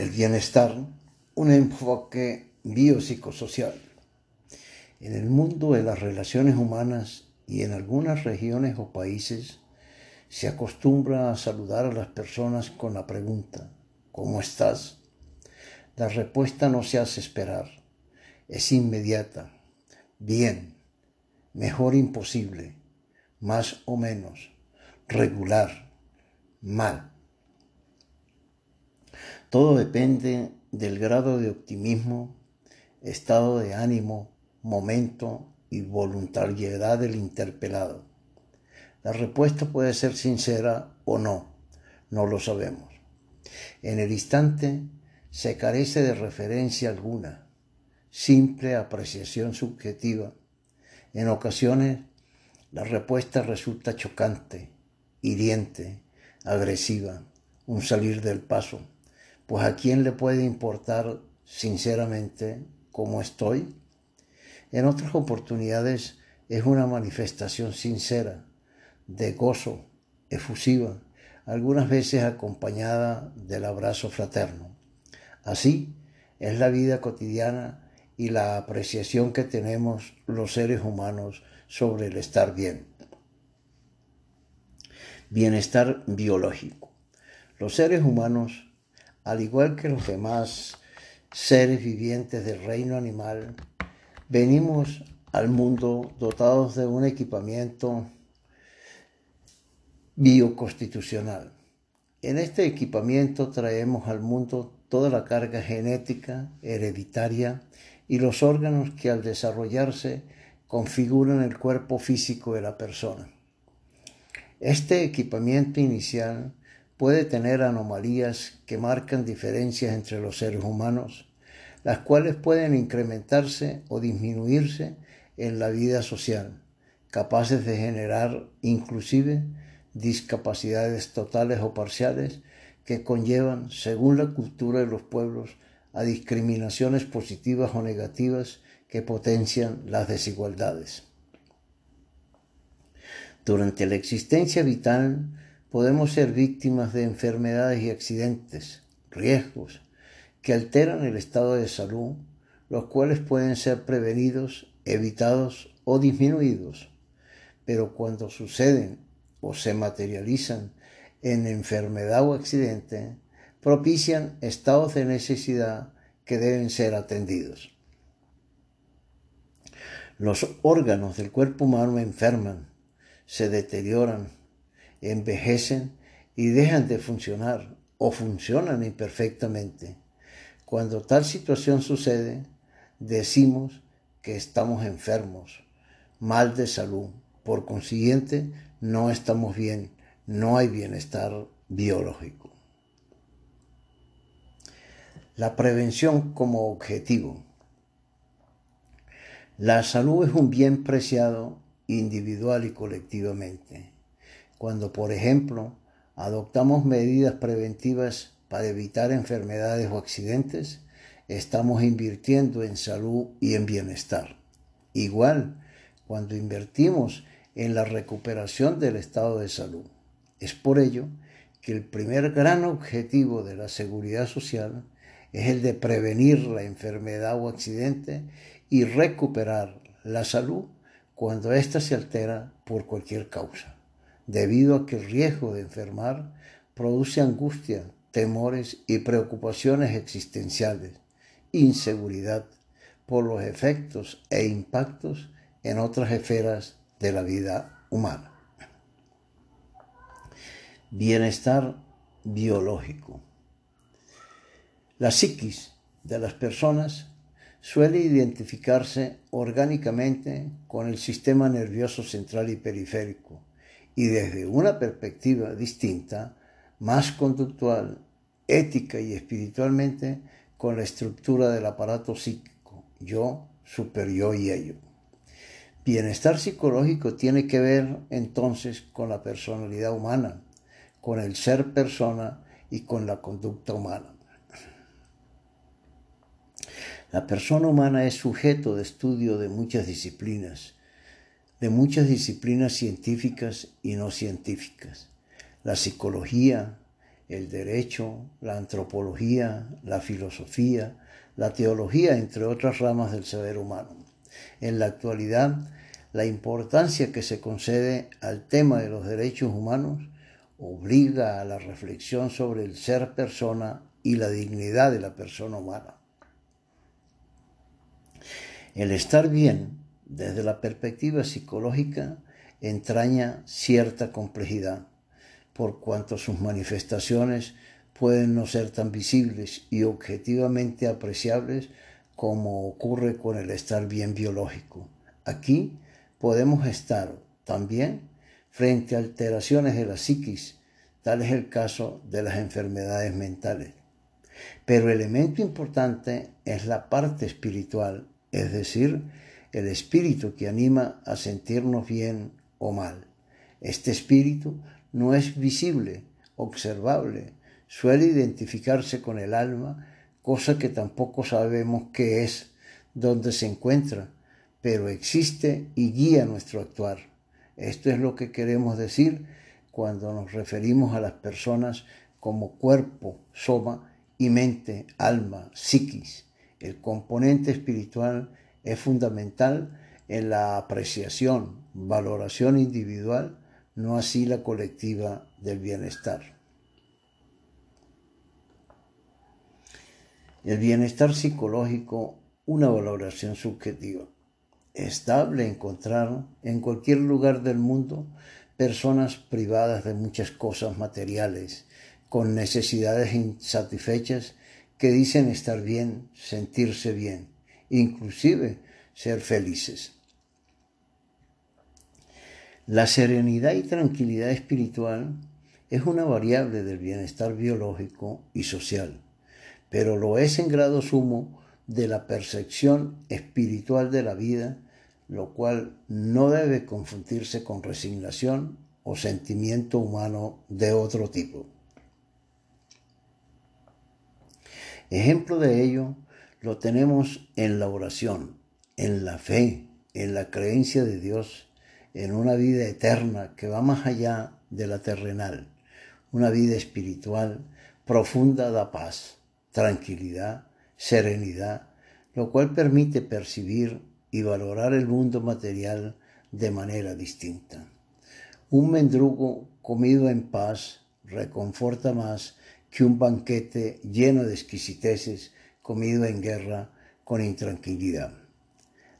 El bienestar, un enfoque biopsicosocial. En el mundo de las relaciones humanas y en algunas regiones o países se acostumbra a saludar a las personas con la pregunta, ¿cómo estás? La respuesta no se hace esperar, es inmediata, bien, mejor imposible, más o menos, regular, mal. Todo depende del grado de optimismo, estado de ánimo, momento y voluntariedad del interpelado. La respuesta puede ser sincera o no, no lo sabemos. En el instante se carece de referencia alguna, simple apreciación subjetiva. En ocasiones la respuesta resulta chocante, hiriente, agresiva, un salir del paso, pues a quién le puede importar sinceramente cómo estoy. En otras oportunidades es una manifestación sincera, de gozo, efusiva, algunas veces acompañada del abrazo fraterno. Así es la vida cotidiana y la apreciación que tenemos los seres humanos sobre el estar bien. Bienestar biológico. Los seres humanos, al igual que los demás seres vivientes del reino animal, venimos al mundo dotados de un equipamiento bioconstitucional. En este equipamiento traemos al mundo toda la carga genética, hereditaria y los órganos que al desarrollarse configuran el cuerpo físico de la persona. Este equipamiento inicial puede tener anomalías que marcan diferencias entre los seres humanos, las cuales pueden incrementarse o disminuirse en la vida social, capaces de generar inclusive discapacidades totales o parciales que conllevan, según la cultura de los pueblos, a discriminaciones positivas o negativas que potencian las desigualdades. Durante la existencia vital podemos ser víctimas de enfermedades y accidentes, riesgos, que alteran el estado de salud, los cuales pueden ser prevenidos, evitados o disminuidos. Pero cuando suceden o se materializan en enfermedad o accidente, propician estados de necesidad que deben ser atendidos. Los órganos del cuerpo humano enferman, se deterioran, envejecen y dejan de funcionar o funcionan imperfectamente. Cuando tal situación sucede, decimos que estamos enfermos, mal de salud. Por consiguiente, no estamos bien, no hay bienestar biológico. La prevención como objetivo. La salud es un bien preciado individual y colectivamente. Cuando, por ejemplo, adoptamos medidas preventivas para evitar enfermedades o accidentes, estamos invirtiendo en salud y en bienestar. Igual, cuando invertimos en la recuperación del estado de salud. Es por ello que el primer gran objetivo de la seguridad social es el de prevenir la enfermedad o accidente y recuperar la salud cuando ésta se altera por cualquier causa, debido a que el riesgo de enfermar produce angustia, temores y preocupaciones existenciales, inseguridad por los efectos e impactos en otras esferas de la vida humana. Bienestar biológico. La psiquis de las personas suele identificarse orgánicamente con el sistema nervioso central y periférico y desde una perspectiva distinta, más conductual, ética y espiritualmente con la estructura del aparato psíquico, yo, superior y ello. Bienestar psicológico tiene que ver entonces con la personalidad humana, con el ser persona y con la conducta humana. La persona humana es sujeto de estudio de muchas disciplinas, de muchas disciplinas científicas y no científicas. La psicología, el derecho, la antropología, la filosofía, la teología, entre otras ramas del saber humano. En la actualidad, la importancia que se concede al tema de los derechos humanos obliga a la reflexión sobre el ser persona y la dignidad de la persona humana. El estar bien, desde la perspectiva psicológica, entraña cierta complejidad, por cuanto sus manifestaciones pueden no ser tan visibles y objetivamente apreciables como ocurre con el estar bien biológico. Aquí podemos estar también frente a alteraciones de la psiquis, tal es el caso de las enfermedades mentales. Pero el elemento importante es la parte espiritual, es decir, el espíritu que anima a sentirnos bien o mal. Este espíritu no es visible, observable, suele identificarse con el alma, cosa que tampoco sabemos qué es, dónde se encuentra, pero existe y guía nuestro actuar. Esto es lo que queremos decir cuando nos referimos a las personas como cuerpo, soma y mente, alma, psiquis. El componente espiritual es fundamental en la apreciación, valoración individual, no así la colectiva del bienestar. El bienestar psicológico, una valoración subjetiva. Estable encontrar en cualquier lugar del mundo personas privadas de muchas cosas materiales, con necesidades insatisfechas que dicen estar bien, sentirse bien, inclusive ser felices. La serenidad y tranquilidad espiritual es una variable del bienestar biológico y social, pero lo es en grado sumo de la percepción espiritual de la vida, lo cual no debe confundirse con resignación o sentimiento humano de otro tipo. Ejemplo de ello lo tenemos en la oración, en la fe, en la creencia de Dios en una vida eterna que va más allá de la terrenal, una vida espiritual profunda da paz, tranquilidad, serenidad, lo cual permite percibir y valorar el mundo material de manera distinta. Un mendrugo comido en paz reconforta más que un banquete lleno de exquisiteces comido en guerra con intranquilidad.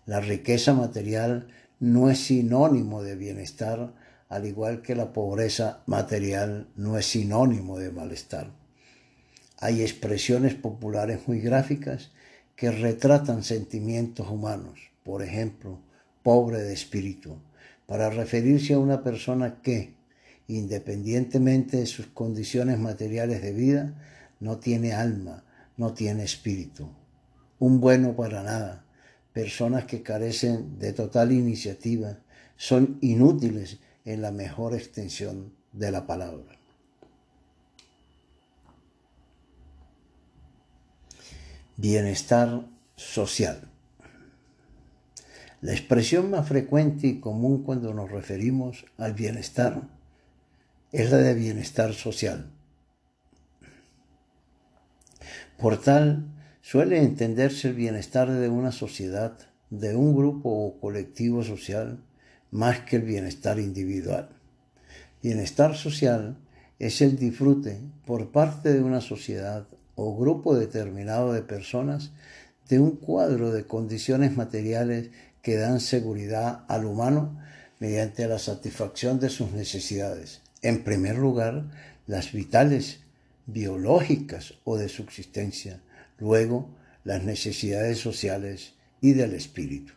La riqueza material no es sinónimo de bienestar, al igual que la pobreza material no es sinónimo de malestar. Hay expresiones populares muy gráficas que retratan sentimientos humanos, por ejemplo, pobre de espíritu, para referirse a una persona que, independientemente de sus condiciones materiales de vida, no tiene alma, no tiene espíritu. Un bueno para nada, personas que carecen de total iniciativa, son inútiles en la mejor extensión de la palabra. Bienestar social. La expresión más frecuente y común cuando nos referimos al bienestar es la de bienestar social. Por tal, Suele entenderse el bienestar de una sociedad, de un grupo o colectivo social, más que el bienestar individual. Bienestar social es el disfrute por parte de una sociedad o grupo determinado de personas de un cuadro de condiciones materiales que dan seguridad al humano mediante la satisfacción de sus necesidades. En primer lugar, las vitales, biológicas o de subsistencia, luego las necesidades sociales y del espíritu.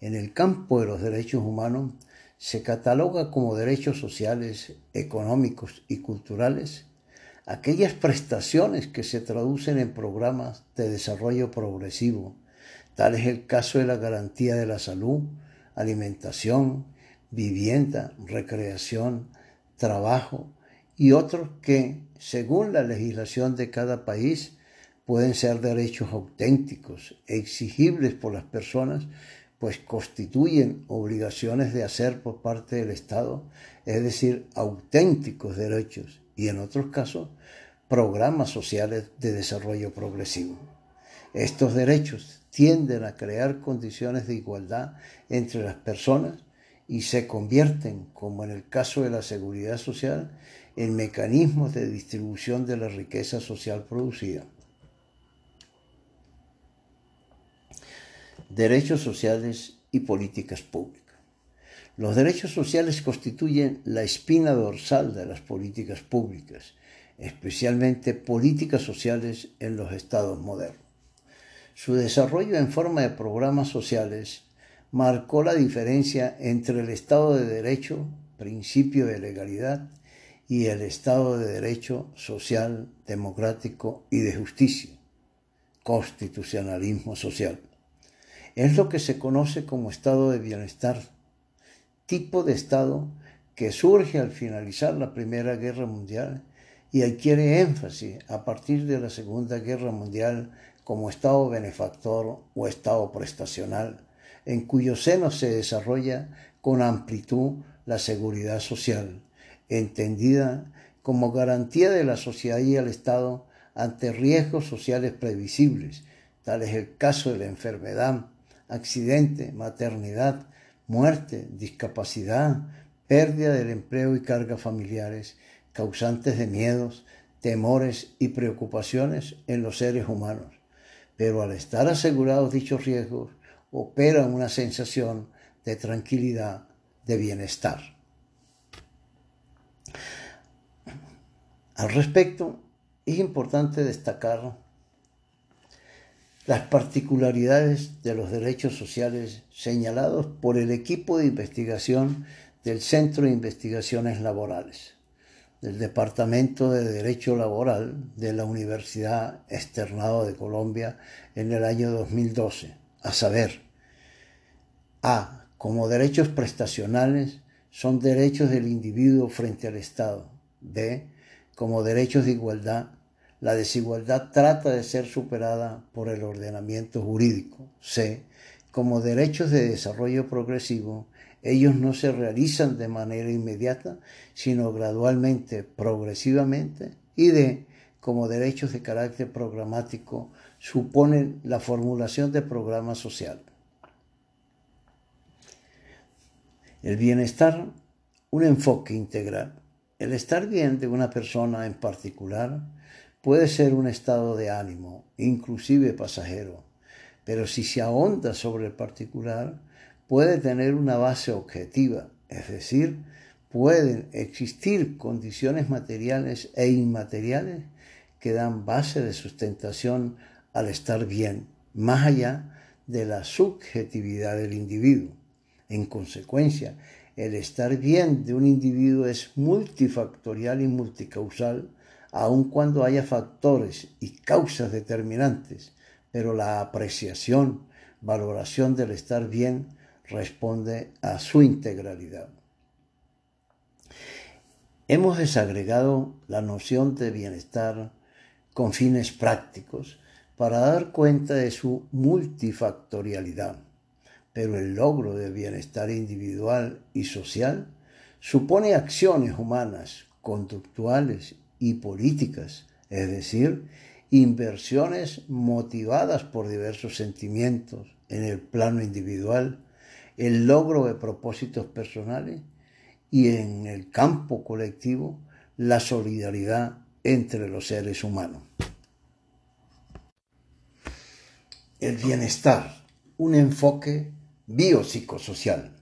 En el campo de los derechos humanos se cataloga como derechos sociales, económicos y culturales aquellas prestaciones que se traducen en programas de desarrollo progresivo. Tal es el caso de la garantía de la salud, alimentación, vivienda, recreación, trabajo y otros que, según la legislación de cada país, pueden ser derechos auténticos, exigibles por las personas, pues constituyen obligaciones de hacer por parte del Estado, es decir, auténticos derechos y en otros casos programas sociales de desarrollo progresivo. Estos derechos tienden a crear condiciones de igualdad entre las personas y se convierten, como en el caso de la seguridad social, en mecanismos de distribución de la riqueza social producida. Derechos sociales y políticas públicas. Los derechos sociales constituyen la espina dorsal de las políticas públicas, especialmente políticas sociales en los estados modernos. Su desarrollo en forma de programas sociales marcó la diferencia entre el Estado de Derecho, principio de legalidad, y el Estado de Derecho social, democrático y de justicia, constitucionalismo social. Es lo que se conoce como estado de bienestar, tipo de estado que surge al finalizar la Primera Guerra Mundial y adquiere énfasis a partir de la Segunda Guerra Mundial como estado benefactor o estado prestacional, en cuyo seno se desarrolla con amplitud la seguridad social, entendida como garantía de la sociedad y el Estado ante riesgos sociales previsibles, tal es el caso de la enfermedad, accidente, maternidad, muerte, discapacidad, pérdida del empleo y cargas familiares, causantes de miedos, temores y preocupaciones en los seres humanos. Pero al estar asegurados dichos riesgos, opera una sensación de tranquilidad, de bienestar. Al respecto, es importante destacar las particularidades de los derechos sociales señalados por el equipo de investigación del Centro de Investigaciones Laborales, del Departamento de Derecho Laboral de la Universidad Externado de Colombia en el año 2012, a saber, A. Como derechos prestacionales son derechos del individuo frente al Estado. Como derechos de igualdad la desigualdad trata de ser superada por el ordenamiento jurídico. C. Como derechos de desarrollo progresivo, ellos no se realizan de manera inmediata, sino gradualmente, progresivamente. Y D. Como derechos de carácter programático, suponen la formulación de programas sociales. El bienestar, un enfoque integral. El estar bien de una persona en particular Puede ser un estado de ánimo, inclusive pasajero, pero si se ahonda sobre el particular, puede tener una base objetiva, es decir, pueden existir condiciones materiales e inmateriales que dan base de sustentación al estar bien, más allá de la subjetividad del individuo. En consecuencia, el estar bien de un individuo es multifactorial y multicausal aun cuando haya factores y causas determinantes, pero la apreciación, valoración del estar bien responde a su integralidad. Hemos desagregado la noción de bienestar con fines prácticos para dar cuenta de su multifactorialidad, pero el logro del bienestar individual y social supone acciones humanas, conductuales y políticas, es decir, inversiones motivadas por diversos sentimientos en el plano individual, el logro de propósitos personales y en el campo colectivo la solidaridad entre los seres humanos. El bienestar, un enfoque biopsicosocial.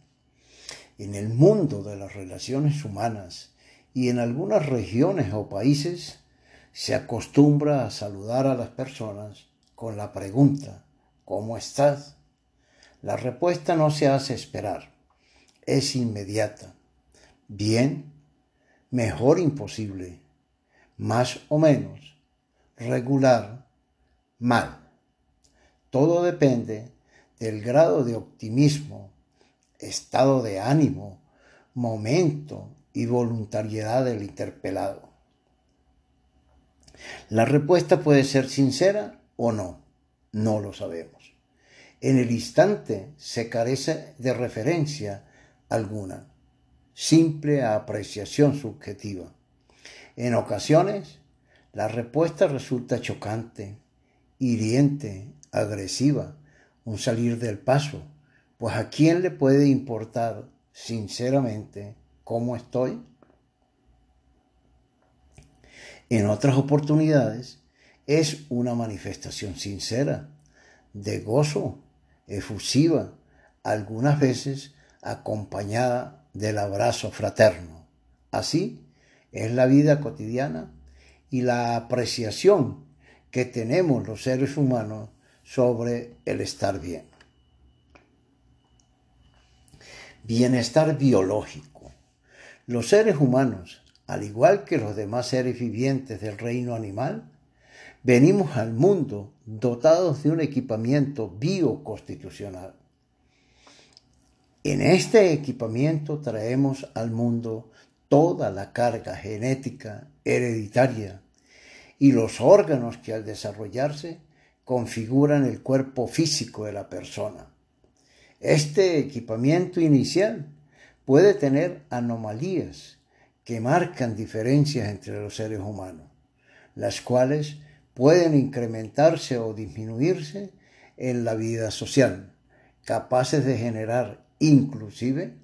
En el mundo de las relaciones humanas y en algunas regiones o países se acostumbra a saludar a las personas con la pregunta ¿Cómo estás? La respuesta no se hace esperar, es inmediata. Bien, mejor imposible, más o menos, regular, mal. Todo depende del grado de optimismo, estado de ánimo, momento y voluntariedad del interpelado. La respuesta puede ser sincera o no, no lo sabemos. En el instante se carece de referencia alguna, simple apreciación subjetiva. En ocasiones, la respuesta resulta chocante, hiriente, agresiva, un salir del paso, pues a quién le puede importar sinceramente cómo estoy. En otras oportunidades es una manifestación sincera, de gozo, efusiva, algunas veces acompañada del abrazo fraterno. Así es la vida cotidiana y la apreciación que tenemos los seres humanos sobre el estar bien. Bienestar biológico. Los seres humanos, al igual que los demás seres vivientes del reino animal, venimos al mundo dotados de un equipamiento bioconstitucional. En este equipamiento traemos al mundo toda la carga genética hereditaria y los órganos que al desarrollarse configuran el cuerpo físico de la persona. Este equipamiento inicial puede tener anomalías que marcan diferencias entre los seres humanos, las cuales pueden incrementarse o disminuirse en la vida social, capaces de generar inclusive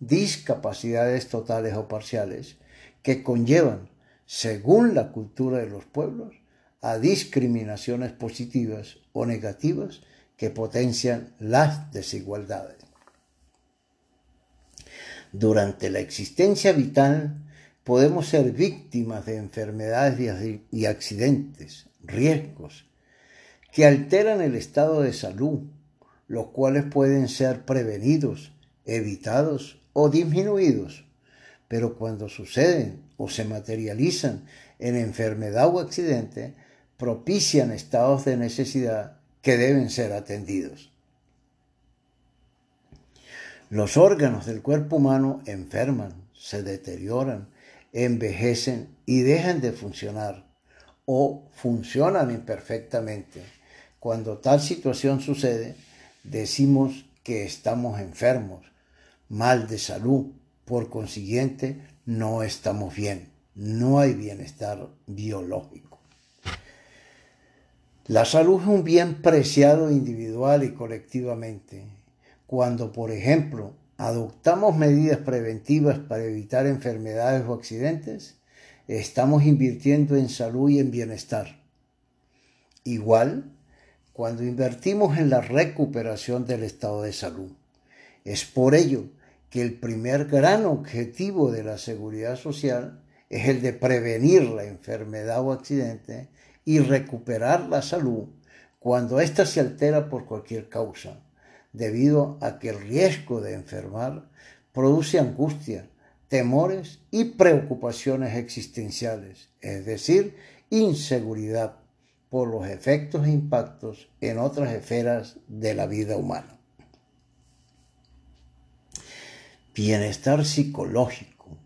discapacidades totales o parciales que conllevan según la cultura de los pueblos, a discriminaciones positivas o negativas que potencian las desigualdades. Durante la existencia vital podemos ser víctimas de enfermedades y accidentes, riesgos, que alteran el estado de salud, los cuales pueden ser prevenidos, evitados o disminuidos pero cuando suceden o se materializan en enfermedad o accidente, propician estados de necesidad que deben ser atendidos. Los órganos del cuerpo humano enferman, se deterioran, envejecen y dejan de funcionar o funcionan imperfectamente. Cuando tal situación sucede, decimos que estamos enfermos, mal de salud, por consiguiente, no estamos bien, no hay bienestar biológico. La salud es un bien preciado individual y colectivamente. Cuando, por ejemplo, adoptamos medidas preventivas para evitar enfermedades o accidentes, estamos invirtiendo en salud y en bienestar. Igual, cuando invertimos en la recuperación del estado de salud. Es por ello que el primer gran objetivo de la seguridad social es el de prevenir la enfermedad o accidente y recuperar la salud cuando ésta se altera por cualquier causa, debido a que el riesgo de enfermar produce angustia, temores y preocupaciones existenciales, es decir, inseguridad por los efectos e impactos en otras esferas de la vida humana. bienestar psicológico.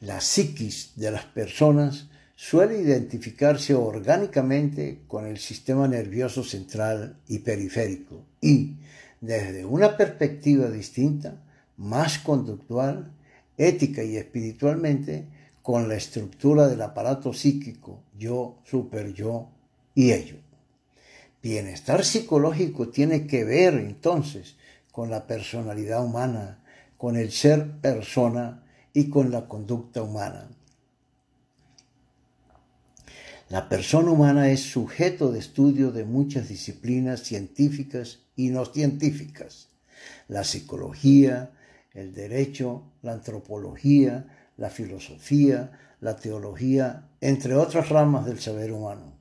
La psiquis de las personas suele identificarse orgánicamente con el sistema nervioso central y periférico y, desde una perspectiva distinta, más conductual, ética y espiritualmente, con la estructura del aparato psíquico, yo, super yo y ello. Bienestar psicológico tiene que ver entonces con la personalidad humana, con el ser persona y con la conducta humana. La persona humana es sujeto de estudio de muchas disciplinas científicas y no científicas. La psicología, el derecho, la antropología, la filosofía, la teología, entre otras ramas del saber humano.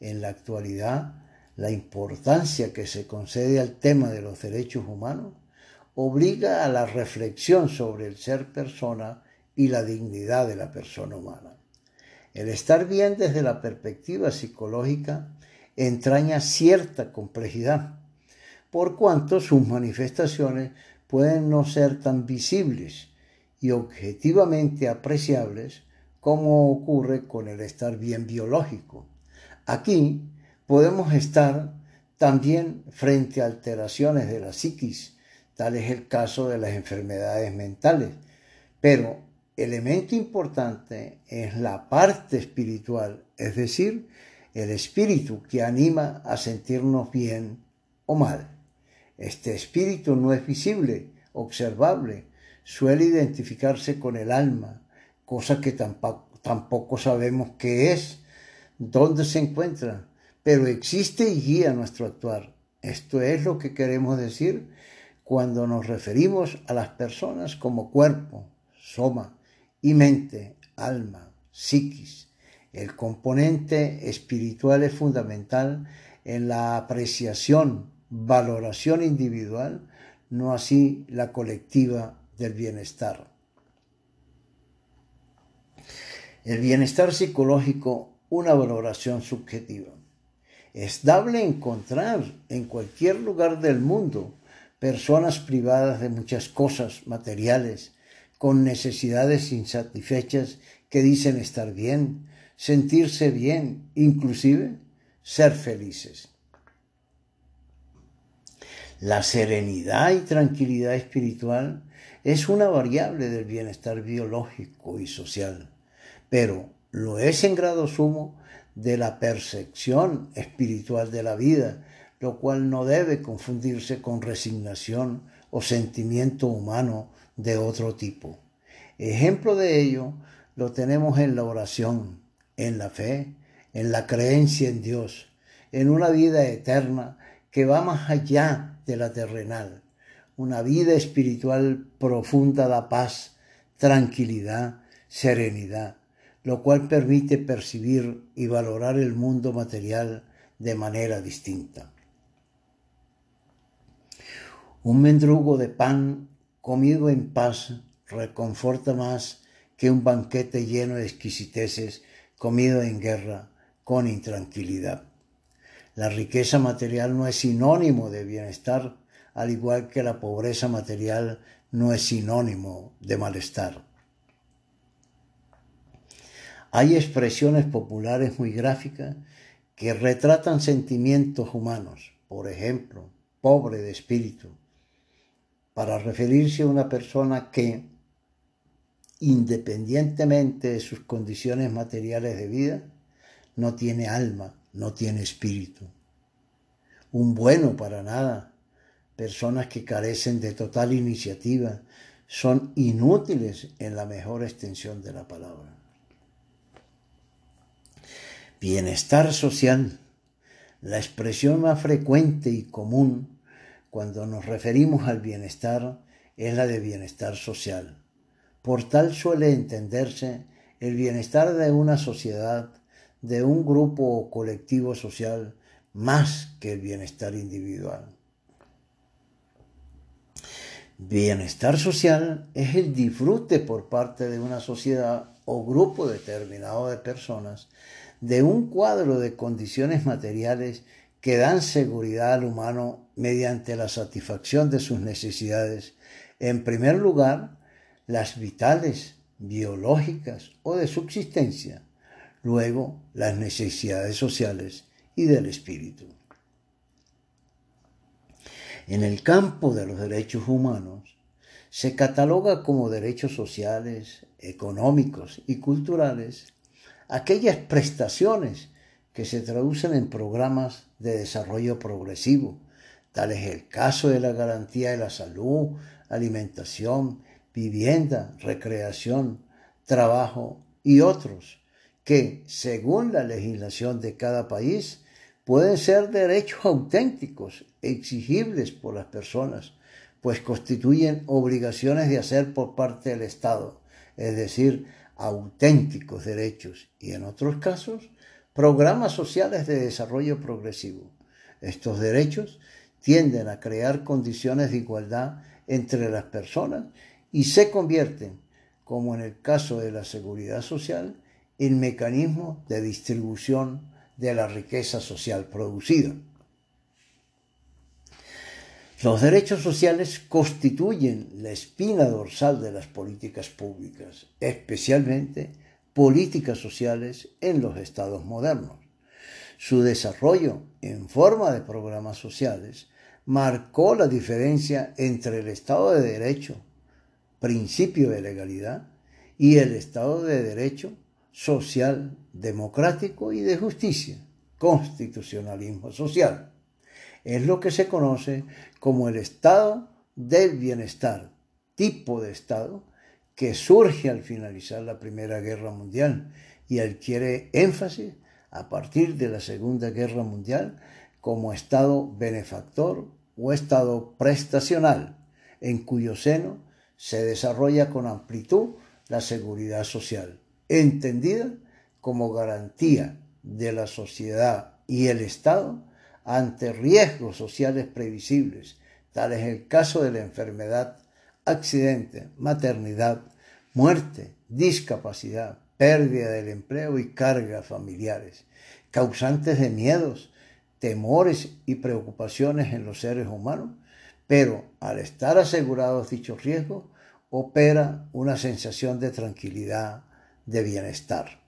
En la actualidad, la importancia que se concede al tema de los derechos humanos obliga a la reflexión sobre el ser persona y la dignidad de la persona humana. El estar bien desde la perspectiva psicológica entraña cierta complejidad, por cuanto sus manifestaciones pueden no ser tan visibles y objetivamente apreciables como ocurre con el estar bien biológico. Aquí podemos estar también frente a alteraciones de la psiquis Tal es el caso de las enfermedades mentales. Pero elemento importante es la parte espiritual, es decir, el espíritu que anima a sentirnos bien o mal. Este espíritu no es visible, observable, suele identificarse con el alma, cosa que tampoco, sabemos qué es, dónde se encuentra, pero existe y guía nuestro actuar. Esto es lo que queremos decir cuando nos referimos a las personas como cuerpo, soma, y mente, alma, psiquis. El componente espiritual es fundamental en la apreciación, valoración individual, no así la colectiva del bienestar. El bienestar psicológico, una valoración subjetiva. Es dable encontrar en cualquier lugar del mundo personas privadas de muchas cosas materiales, con necesidades insatisfechas que dicen estar bien, sentirse bien, inclusive ser felices. La serenidad y tranquilidad espiritual es una variable del bienestar biológico y social, pero lo es en grado sumo de la percepción espiritual de la vida, lo cual no debe confundirse con resignación o sentimiento humano de otro tipo. Ejemplo de ello lo tenemos en la oración, en la fe, en la creencia en Dios, en una vida eterna que va más allá de la terrenal. Una vida espiritual profunda da paz, tranquilidad, serenidad, lo cual permite percibir y valorar el mundo material de manera distinta. Un mendrugo de pan comido en paz reconforta más que un banquete lleno de exquisiteces comido en guerra con intranquilidad. La riqueza material no es sinónimo de bienestar, al igual que la pobreza material no es sinónimo de malestar. Hay expresiones populares muy gráficas que retratan sentimientos humanos, por ejemplo, pobre de espíritu, para referirse a una persona que, independientemente de sus condiciones materiales de vida, no tiene alma, no tiene espíritu. Un bueno para nada. Personas que carecen de total iniciativa son inútiles en la mejor extensión de la palabra. Bienestar social. La expresión más frecuente y común cuando nos referimos al bienestar es la de bienestar social. Por tal suele entenderse el bienestar de una sociedad, de un grupo o colectivo social, más que el bienestar individual. Bienestar social es el disfrute por parte de una sociedad o grupo determinado de personas de un cuadro de condiciones materiales que dan seguridad al humano mediante la satisfacción de sus necesidades, en primer lugar, las vitales, biológicas o de subsistencia, luego las necesidades sociales y del espíritu. En el campo de los derechos humanos, se cataloga como derechos sociales, económicos y culturales aquellas prestaciones que se traducen en programas de desarrollo progresivo. Tal es el caso de la garantía de la salud, alimentación, vivienda, recreación, trabajo y otros, que, según la legislación de cada país, pueden ser derechos auténticos, exigibles por las personas, pues constituyen obligaciones de hacer por parte del Estado, es decir, auténticos derechos y en otros casos programas sociales de desarrollo progresivo. Estos derechos tienden a crear condiciones de igualdad entre las personas y se convierten, como en el caso de la seguridad social, en mecanismos de distribución de la riqueza social producida. Los derechos sociales constituyen la espina dorsal de las políticas públicas, especialmente políticas sociales en los estados modernos. Su desarrollo en forma de programas sociales marcó la diferencia entre el Estado de Derecho, principio de legalidad, y el Estado de Derecho social, democrático y de justicia, constitucionalismo social. Es lo que se conoce como el Estado del bienestar, tipo de Estado que surge al finalizar la Primera Guerra Mundial y adquiere énfasis a partir de la Segunda Guerra Mundial como Estado benefactor o Estado prestacional, en cuyo seno se desarrolla con amplitud la seguridad social, entendida como garantía de la sociedad y el Estado ante riesgos sociales previsibles, tal es el caso de la enfermedad, accidente, maternidad, muerte, discapacidad, pérdida del empleo y cargas familiares, causantes de miedos, temores y preocupaciones en los seres humanos, pero al estar asegurados dichos riesgos, opera una sensación de tranquilidad, de bienestar.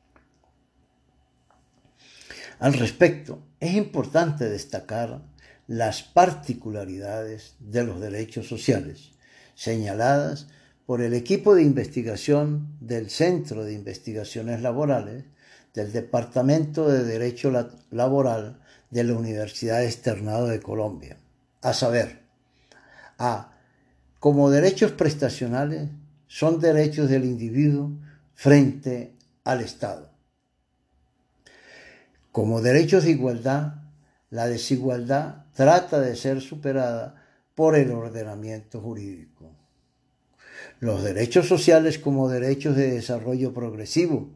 Al respecto, es importante destacar las particularidades de los derechos sociales, señaladas por el equipo de investigación del Centro de Investigaciones Laborales del Departamento de Derecho Laboral de la Universidad Externado de Colombia, a saber, a como derechos prestacionales son derechos del individuo frente al Estado. Como derechos de igualdad, la desigualdad trata de ser superada por el ordenamiento jurídico. Los derechos sociales como derechos de desarrollo progresivo,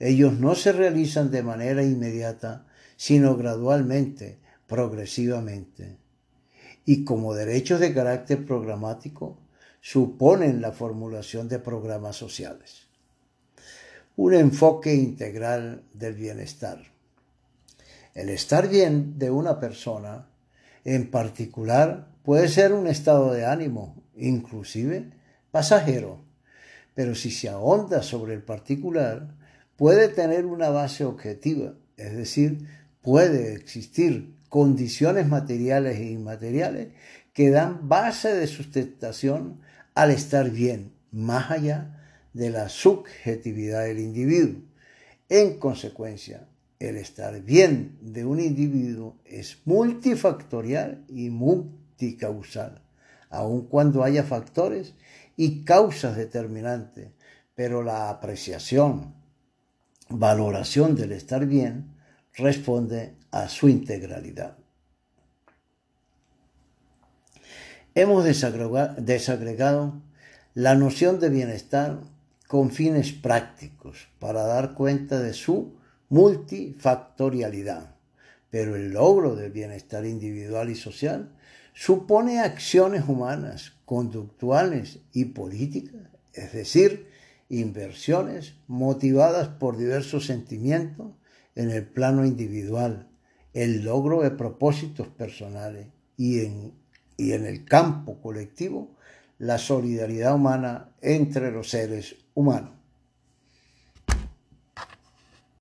ellos no se realizan de manera inmediata, sino gradualmente, progresivamente y como derechos de carácter programático suponen la formulación de programas sociales. Un enfoque integral del bienestar. El estar bien de una persona en particular puede ser un estado de ánimo, inclusive pasajero, pero si se ahonda sobre el particular, puede tener una base objetiva, es decir, puede existir condiciones materiales e inmateriales que dan base de sustentación al estar bien, más allá de la subjetividad del individuo. En consecuencia, el estar bien de un individuo es multifactorial y multicausal, aun cuando haya factores y causas determinantes, pero la apreciación, valoración del estar bien responde a su integralidad. Hemos desagregado la noción de bienestar con fines prácticos para dar cuenta de su multifactorialidad, pero el logro del bienestar individual y social supone acciones humanas, conductuales y políticas, es decir, inversiones motivadas por diversos sentimientos en el plano individual, el logro de propósitos personales y en, y en el campo colectivo, la solidaridad humana entre los seres humanos.